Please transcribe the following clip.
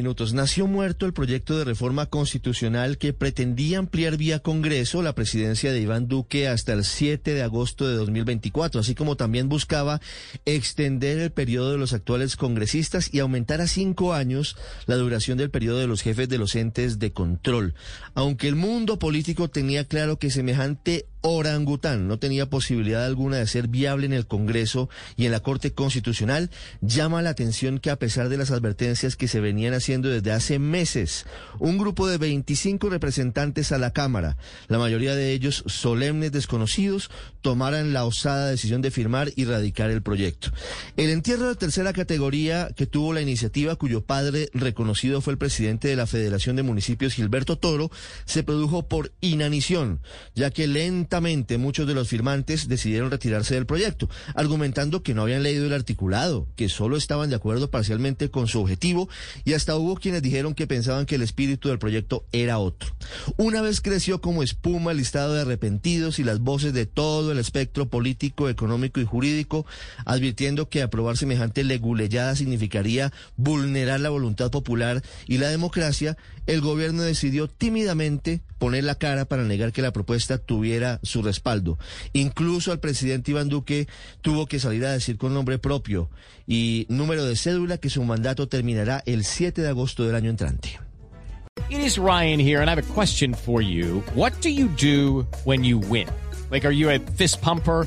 Minutos. Nació muerto el proyecto de reforma constitucional que pretendía ampliar vía Congreso la presidencia de Iván Duque hasta el 7 de agosto de 2024, así como también buscaba extender el periodo de los actuales congresistas y aumentar a cinco años la duración del periodo de los jefes de los entes de control. Aunque el mundo político tenía claro que semejante orangután no tenía posibilidad alguna de ser viable en el Congreso y en la Corte Constitucional, llama la atención que a pesar de las advertencias que se venían haciendo desde hace meses, un grupo de 25 representantes a la Cámara, la mayoría de ellos solemnes desconocidos, tomaran la osada decisión de firmar y radicar el proyecto. El entierro de tercera categoría que tuvo la iniciativa, cuyo padre reconocido fue el presidente de la Federación de Municipios, Gilberto Toro, se produjo por inanición, ya que muchos de los firmantes decidieron retirarse del proyecto, argumentando que no habían leído el articulado, que solo estaban de acuerdo parcialmente con su objetivo y hasta hubo quienes dijeron que pensaban que el espíritu del proyecto era otro. Una vez creció como espuma el listado de arrepentidos y las voces de todo el espectro político, económico y jurídico, advirtiendo que aprobar semejante leguleyada significaría vulnerar la voluntad popular y la democracia, el gobierno decidió tímidamente poner la cara para negar que la propuesta tuviera su respaldo. Incluso al presidente Iván Duque tuvo que salir a decir con nombre propio y número de cédula que su mandato terminará el 7 de agosto del año entrante. It is Ryan here and I have a question for you. What do you do when you win? Like are you a fist pumper?